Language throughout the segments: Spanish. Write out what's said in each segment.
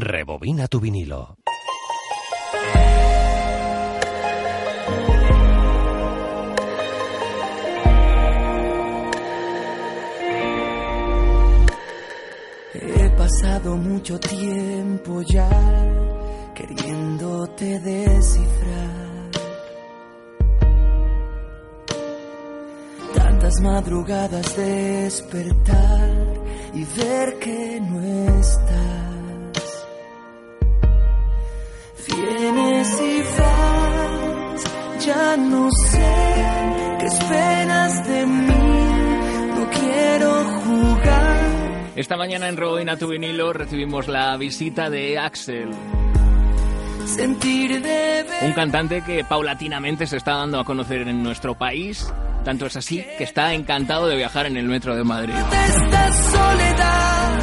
Rebobina tu vinilo. He pasado mucho tiempo ya queriéndote descifrar. Tantas madrugadas despertar y ver que no estás. Vienes y vas, ya no sé qué esperas de mí. No quiero jugar. Esta mañana en Robina tu vinilo recibimos la visita de Axel, Sentir de un cantante que paulatinamente se está dando a conocer en nuestro país. Tanto es así que está encantado de viajar en el metro de Madrid. esta soledad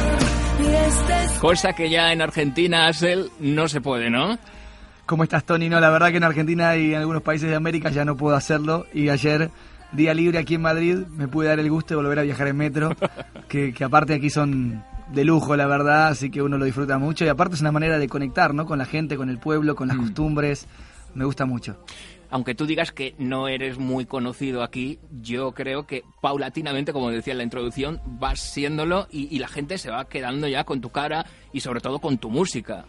y este Cosa que ya en Argentina, Axel, no se puede, ¿no? ¿Cómo estás, Tony? No, la verdad que en Argentina y en algunos países de América ya no puedo hacerlo. Y ayer, día libre aquí en Madrid, me pude dar el gusto de volver a viajar en metro, que, que aparte aquí son de lujo, la verdad, así que uno lo disfruta mucho. Y aparte es una manera de conectar, ¿no? Con la gente, con el pueblo, con las costumbres. Me gusta mucho. Aunque tú digas que no eres muy conocido aquí, yo creo que paulatinamente, como decía en la introducción, vas siéndolo y, y la gente se va quedando ya con tu cara y sobre todo con tu música.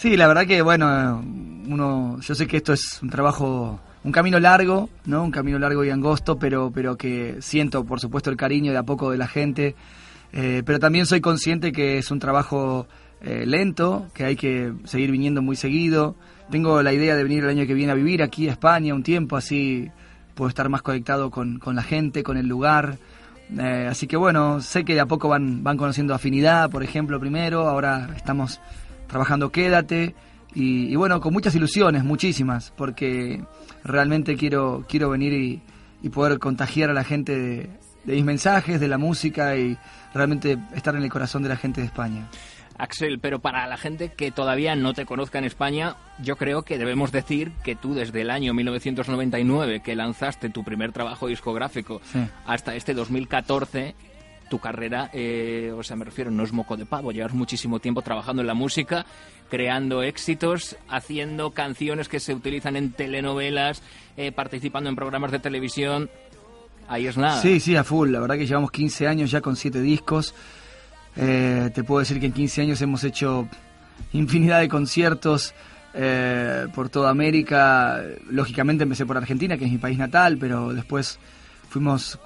Sí, la verdad que, bueno, uno, yo sé que esto es un trabajo, un camino largo, ¿no? Un camino largo y angosto, pero, pero que siento, por supuesto, el cariño de a poco de la gente. Eh, pero también soy consciente que es un trabajo eh, lento, que hay que seguir viniendo muy seguido. Tengo la idea de venir el año que viene a vivir aquí a España un tiempo, así puedo estar más conectado con, con la gente, con el lugar. Eh, así que bueno, sé que de a poco van, van conociendo afinidad, por ejemplo, primero, ahora estamos trabajando Quédate y, y bueno, con muchas ilusiones, muchísimas, porque realmente quiero, quiero venir y, y poder contagiar a la gente de, de mis mensajes, de la música y realmente estar en el corazón de la gente de España. Axel, pero para la gente que todavía no te conozca en España, yo creo que debemos decir que tú desde el año 1999 que lanzaste tu primer trabajo discográfico Sí. hasta este 2014, tu carrera, eh, o sea, me refiero, no es moco de pavo, llevas muchísimo tiempo trabajando en la música, creando éxitos, haciendo canciones que se utilizan en telenovelas, eh, participando en programas de televisión. Ahí es nada. Sí, sí, a full. La verdad que llevamos 15 años ya con 7 discos. Eh, te puedo decir que en 15 años hemos hecho infinidad de conciertos por toda América. Lógicamente empecé por Argentina, que es mi país natal, pero después fuimos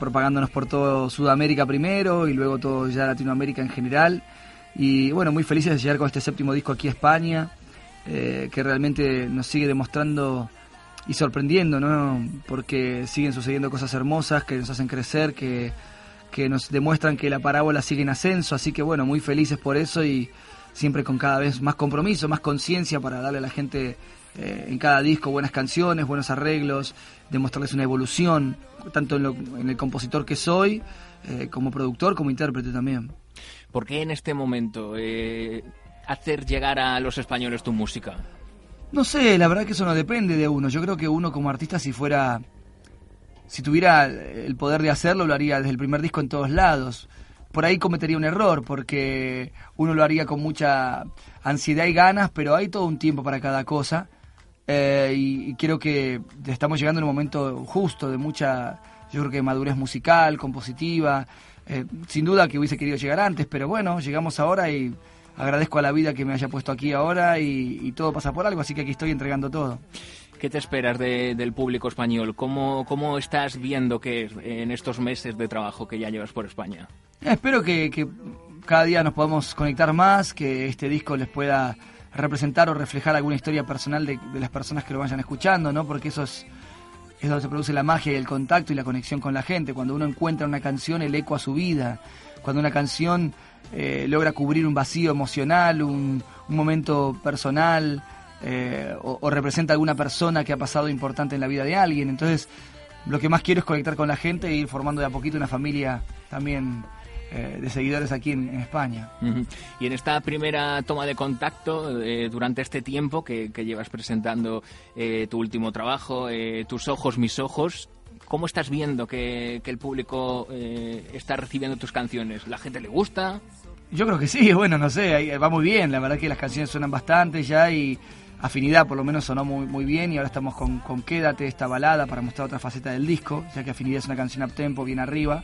propagándonos por todo Sudamérica primero y luego todo ya Latinoamérica en general. Y bueno, muy felices de llegar con este séptimo disco aquí a España, eh, que realmente nos sigue demostrando y sorprendiendo, ¿no? Porque siguen sucediendo cosas hermosas que nos hacen crecer, que, que nos demuestran que la parábola sigue en ascenso, así que bueno, muy felices por eso y siempre con cada vez más compromiso, más conciencia para darle a la gente eh, en cada disco buenas canciones, buenos arreglos, demostrarles una evolución, tanto en, lo- en el compositor que soy, eh, como productor, como intérprete también. ¿Por qué en este momento eh, hacer llegar a los españoles tu música? No sé, la verdad que eso no depende de uno. Yo creo que uno como artista si fuera, si tuviera el poder de hacerlo, lo haría desde el primer disco en todos lados. Por ahí cometería un error, porque uno lo haría con mucha ansiedad y ganas, pero hay todo un tiempo para cada cosa. Eh, y, y creo que estamos llegando en un momento justo de mucha, yo creo que madurez musical, compositiva. Eh, sin duda que hubiese querido llegar antes, pero bueno, llegamos ahora y agradezco a la vida que me haya puesto aquí ahora y, y todo pasa por algo, así que aquí estoy entregando todo. ¿Qué te esperas de- del público español? ¿Cómo, ¿Cómo estás viendo que es en estos meses de trabajo que ya llevas por España? Eh, Espero que, que cada día nos podamos conectar más, que este disco les pueda representar o reflejar alguna historia personal de, de las personas que lo vayan escuchando, ¿no? Porque eso es, es donde se produce la magia y el contacto y la conexión con la gente. Cuando uno encuentra una canción, el eco a su vida. Cuando una canción eh, logra cubrir un vacío emocional, un, momento personal, eh, o, o representa alguna persona que ha pasado importante en la vida de alguien. Entonces, lo que más quiero es conectar con la gente e ir formando de a poquito una familia también eh, de seguidores aquí en, en España. Y en esta primera toma de contacto, eh, durante este tiempo que, que llevas presentando eh, tu último trabajo, Tus ojos, mis ojos, ¿cómo estás viendo que, que el público está recibiendo tus canciones? ¿La gente le gusta? Yo creo que sí, bueno, no sé, va muy bien, la verdad que las canciones suenan bastante ya y Afinidad por lo menos sonó muy, muy bien y ahora estamos con, con Quédate, esta balada, para mostrar otra faceta del disco, ya que Afinidad es una canción up tempo, bien arriba.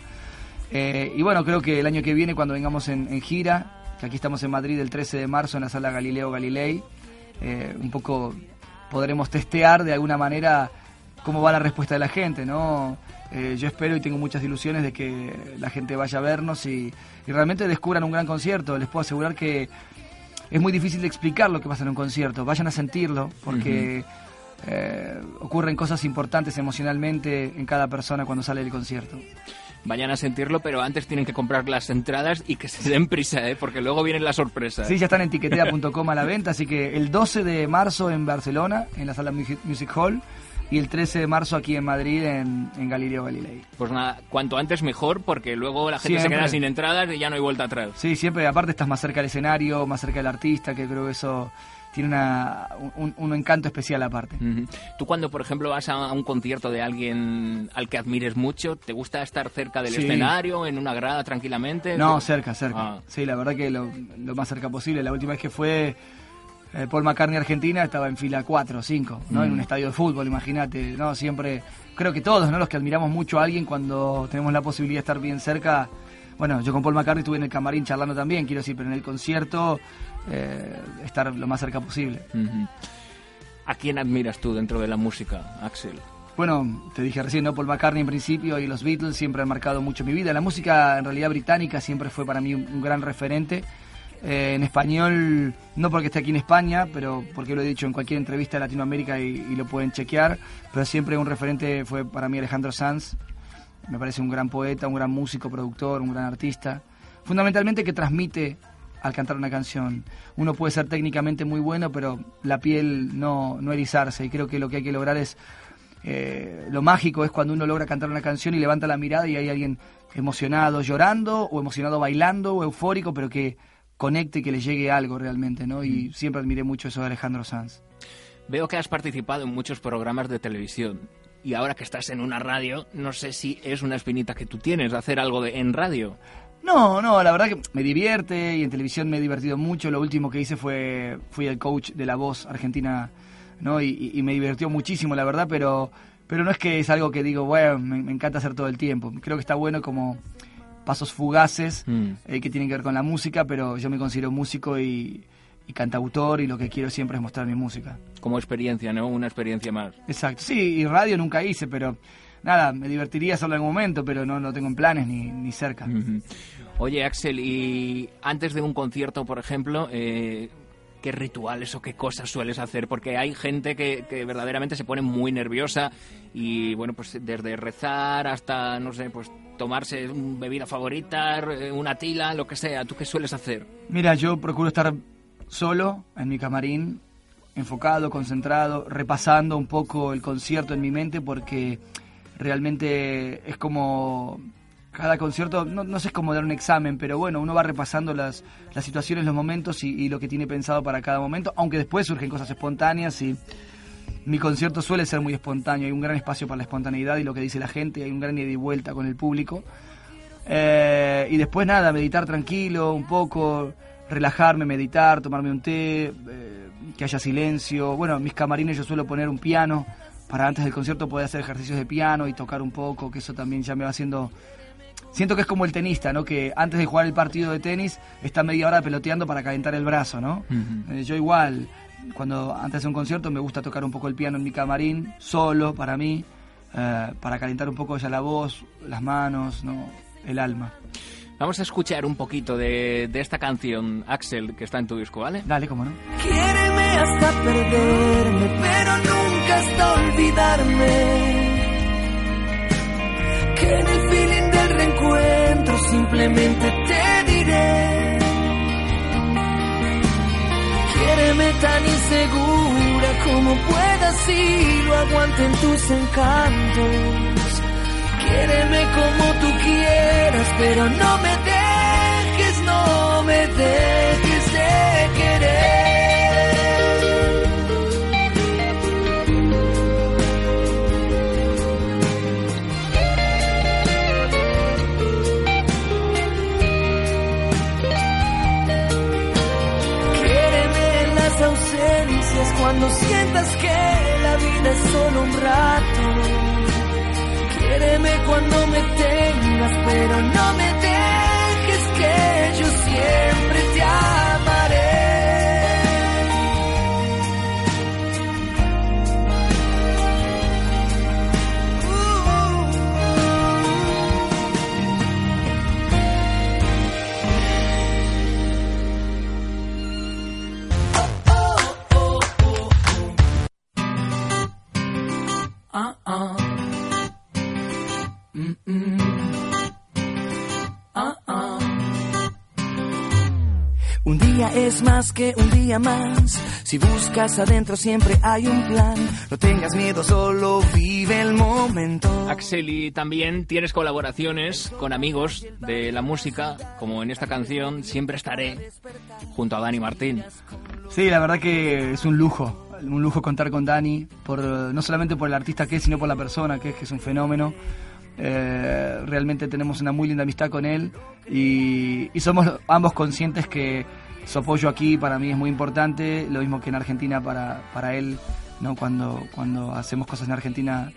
Eh, y bueno, creo que el año que viene, cuando vengamos en, en gira, que aquí estamos en Madrid el 13 de marzo en la sala Galileo Galilei, eh, un poco podremos testear de alguna manera cómo va la respuesta de la gente, ¿no? Eh, yo espero y tengo muchas ilusiones de que la gente vaya a vernos y, y realmente descubran un gran concierto. Les puedo asegurar que es muy difícil de explicar lo que pasa en un concierto. Vayan a sentirlo, porque eh, ocurren cosas importantes emocionalmente en cada persona cuando sale del concierto. Vayan a sentirlo, pero antes tienen que comprar las entradas y que se den prisa, ¿eh? porque luego vienen las sorpresas. Sí, ya están en tiquetea.com a la venta, así que el 12 de marzo en Barcelona, en la sala Music Hall, y el 13 de marzo aquí en Madrid, en, en Galileo Galilei. Pues nada, cuanto antes mejor, porque luego la gente se Siempre. queda sin entradas y ya no hay vuelta atrás. Sí, siempre, aparte estás más cerca del escenario, más cerca del artista, que creo que eso tiene una, un, un encanto especial aparte. Tú cuando, por ejemplo, vas a un concierto de alguien al que admires mucho, ¿te gusta estar cerca del Sí. escenario, en una grada tranquilamente? No, cerca, cerca. Ah. Sí, la verdad que lo, lo más cerca posible. La última vez que fue eh, Paul McCartney Argentina estaba en fila 4 o 5, ¿no? En un estadio de fútbol, imagínate. No, siempre, creo que todos, ¿no? Los que admiramos mucho a alguien cuando tenemos la posibilidad de estar bien cerca. Bueno, yo con Paul McCartney estuve en el camarín charlando también, quiero decir, pero en el concierto eh, estar lo más cerca posible. ¿A quién admiras tú dentro de la música, Axel? Bueno, te dije recién, ¿no? Paul McCartney en principio y los Beatles siempre han marcado mucho mi vida. La música en realidad británica siempre fue para mí un, un gran referente. Eh, en español, no porque esté aquí en España, pero porque lo he dicho en cualquier entrevista de Latinoamérica y, y lo pueden chequear, pero siempre un referente fue para mí Alejandro Sanz. Me parece un gran poeta, un gran músico, productor, un gran artista. Fundamentalmente que transmite al cantar una canción. Uno puede ser técnicamente muy bueno, pero la piel no, no erizarse. Y creo que lo que hay que lograr es eh, lo mágico es cuando uno logra cantar una canción y levanta la mirada y hay alguien emocionado llorando o emocionado bailando o eufórico, pero que conecte y que le llegue algo realmente, ¿no? Y siempre admiré mucho eso de Alejandro Sanz. Veo que has participado en muchos programas de televisión y ahora que estás en una radio, no sé si es una espinita que tú tienes, hacer algo de, en radio. No, no, la verdad que me divierte y en televisión me he divertido mucho. Lo último que hice fue fui el coach de la voz argentina, ¿no? Y, y- me divirtió muchísimo, la verdad, pero pero no es que es algo que digo, bueno, me, me encanta hacer todo el tiempo. Creo que está bueno como pasos fugaces Mm. eh, que tienen que ver con la música, pero yo me considero músico y, y cantautor y lo que quiero siempre es mostrar mi música. Como experiencia, ¿no? Una experiencia más. Exacto. Sí, y radio nunca hice, pero nada, me divertiría hacerlo en algún momento, pero no lo tengo en planes ni, ni cerca. Oye, Axel, y antes de un concierto, por ejemplo, eh, ¿qué rituales o qué cosas sueles hacer? Porque hay gente que, que verdaderamente se pone muy nerviosa y, bueno, pues desde rezar hasta, no sé, pues tomarse una bebida favorita, eh, una tila, lo que sea. ¿Tú qué sueles hacer? Mira, yo procuro estar solo en mi camarín, enfocado, concentrado, repasando un poco el concierto en mi mente porque realmente es como cada concierto, no, no sé cómo dar un examen, pero bueno, uno va repasando las, las situaciones, los momentos y, y lo que tiene pensado para cada momento, aunque después surgen cosas espontáneas y mi concierto suele ser muy espontáneo, hay un gran espacio para la espontaneidad y lo que dice la gente, hay un gran ida y vuelta con el público. Eh, y después nada, meditar tranquilo, un poco, relajarme, meditar, tomarme un té, eh, que haya silencio. Bueno, en mis camarines yo suelo poner un piano para antes del concierto poder hacer ejercicios de piano y tocar un poco, que eso también ya me va haciendo... Siento que es como el tenista, ¿no? Que antes de jugar el partido de tenis está media hora peloteando para calentar el brazo, ¿no? Eh, yo igual, cuando antes de un concierto me gusta tocar un poco el piano en mi camarín, solo para mí, eh, para calentar un poco ya la voz, las manos, ¿no? El alma. Vamos a escuchar un poquito de, de esta canción, Axel, que está en tu disco, ¿vale? Dale, cómo no. Quiéreme hasta perderme, pero nunca hasta olvidarme. Que en el feeling del reencuentro simplemente te diré. Quiéreme tan insegura como puedas y lo aguanten tus encantos. Quiéreme como tú quieras, pero no me dejes, no me dejes de querer. cuando sientas que la vida es solo un rato. Quiéreme cuando es más que un día más. Si buscas adentro siempre hay un plan. No tengas miedo, solo vive el momento. Axel, y también tienes colaboraciones con amigos de la música, como en esta canción Siempre estaré, junto a Dani Martín. Sí, la verdad que es un lujo, un lujo contar con Dani, por, no solamente por el artista que es, sino por la persona que es, que es un fenómeno. Eh, realmente tenemos una muy linda amistad con él y, y, somos ambos conscientes que su apoyo aquí para mí es muy importante, lo mismo que en Argentina para, para él, ¿no? cuando, cuando hacemos cosas en Argentina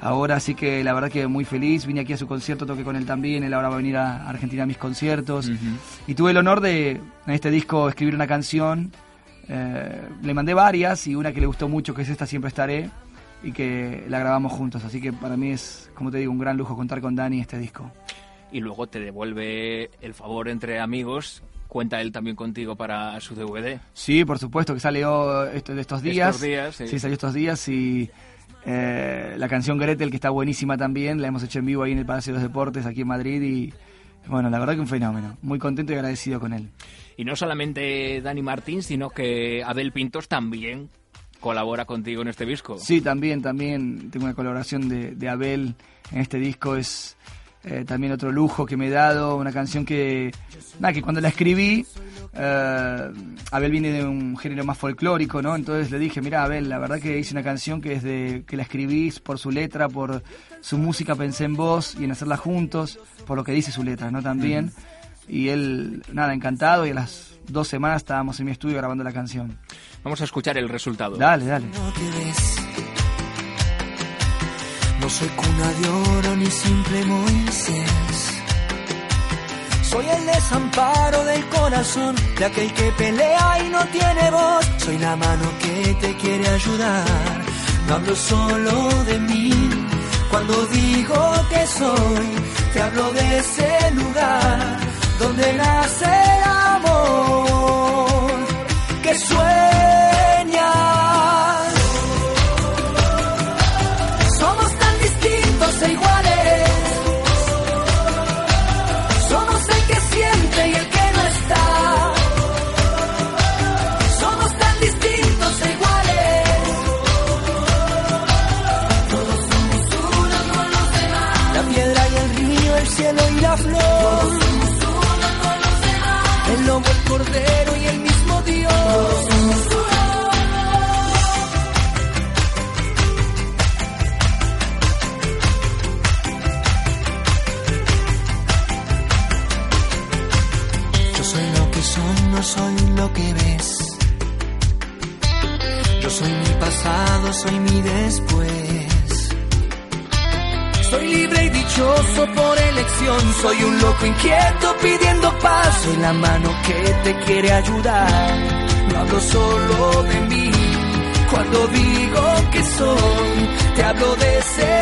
ahora, así que la verdad que muy feliz, vine aquí a su concierto, toqué con él también, él ahora va a venir a Argentina a mis conciertos y tuve el honor de en este disco escribir una canción, eh, le mandé varias y una que le gustó mucho, que es esta Siempre Estaré y que la grabamos juntos. Así que para mí es, como te digo, un gran lujo contar con Dani este disco. Y luego te devuelve el favor entre amigos. ¿Cuenta él también contigo para su DVD? Sí, por supuesto, que salió de estos días. Estos días, sí. sí. salió estos días y eh, la canción Gretel, que está buenísima también, la hemos hecho en vivo ahí en el Palacio de los Deportes, aquí en Madrid y bueno, la verdad que un fenómeno. Muy contento y agradecido con él. Y no solamente Dani Martín, sino que Abel Pintos también colabora contigo en este disco. Sí, también, también tengo una colaboración de, de Abel en este disco, es eh, también otro lujo que me he dado, una canción que, nada, que cuando la escribí, eh, Abel viene de un género más folclórico, ¿no? Entonces le dije, mira Abel, la verdad que hice una canción que desde que la escribí, por su letra, por su música, pensé en vos y en hacerla juntos, por lo que dice su letra, ¿no? También. Y él, nada, encantado y a las dos semanas estábamos en mi estudio grabando la canción. Vamos a escuchar el resultado. Dale, dale. No. No soy cuna de oro ni simple Moisés. Soy el desamparo del corazón de aquel que pelea y no tiene voz. Soy la mano que te quiere ayudar. No hablo solo de mí. Cuando digo que soy, te hablo de ese lugar donde nace Soy la mano que te quiere ayudar. No hablo solo de mí. Cuando digo que soy, te hablo de ese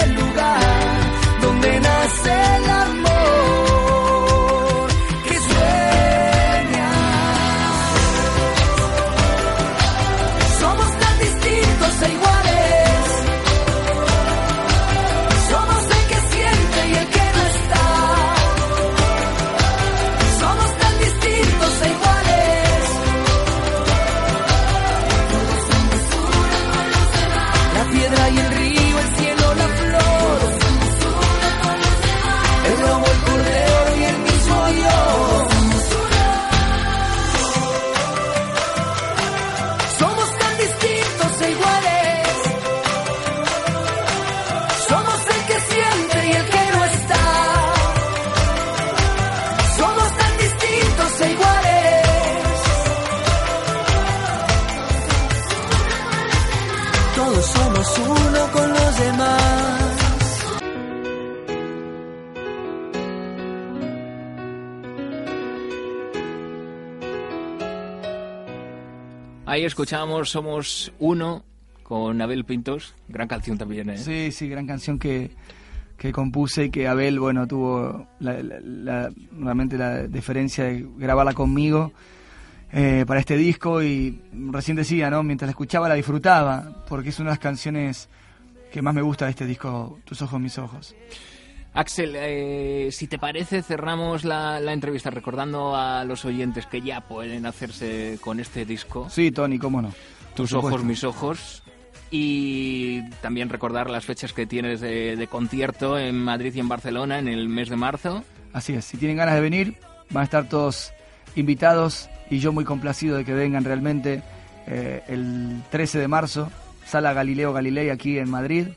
Ahí escuchamos Somos Uno con Abel Pintos, gran canción también, ¿eh? Sí, sí, gran canción que, que compuse y que Abel, bueno, tuvo la, la, realmente la deferencia de grabarla conmigo eh, para este disco y recién decía, ¿no? Mientras la escuchaba la disfrutaba, porque es una de las canciones que más me gusta de este disco, Tus ojos, mis ojos. Axel, eh, si te parece, cerramos la, la, entrevista recordando a los oyentes que ya pueden hacerse con este disco. Sí, Tony, cómo no. Tus ojos, mis ojos. Y también recordar las fechas que tienes de, de, concierto en Madrid y en Barcelona en el mes de marzo. Así es, si tienen ganas de venir, van a estar todos invitados y yo muy complacido de que vengan realmente eh, el 13 de marzo, Sala Galileo Galilei aquí en Madrid,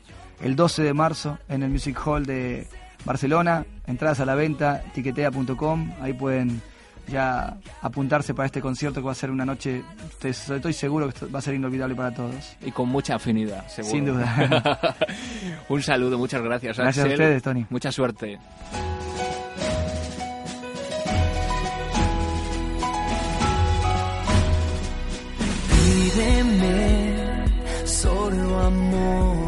el 12 de marzo en el Music Hall de Barcelona, entradas a la venta, tiquetea.com, ahí pueden ya apuntarse para este concierto que va a ser una noche, estoy seguro que va a ser inolvidable para todos. Y con mucha afinidad, seguro. Sin duda. Un saludo, muchas gracias. Gracias Axel. a ustedes, Tony. Mucha suerte. Pídeme solo amor,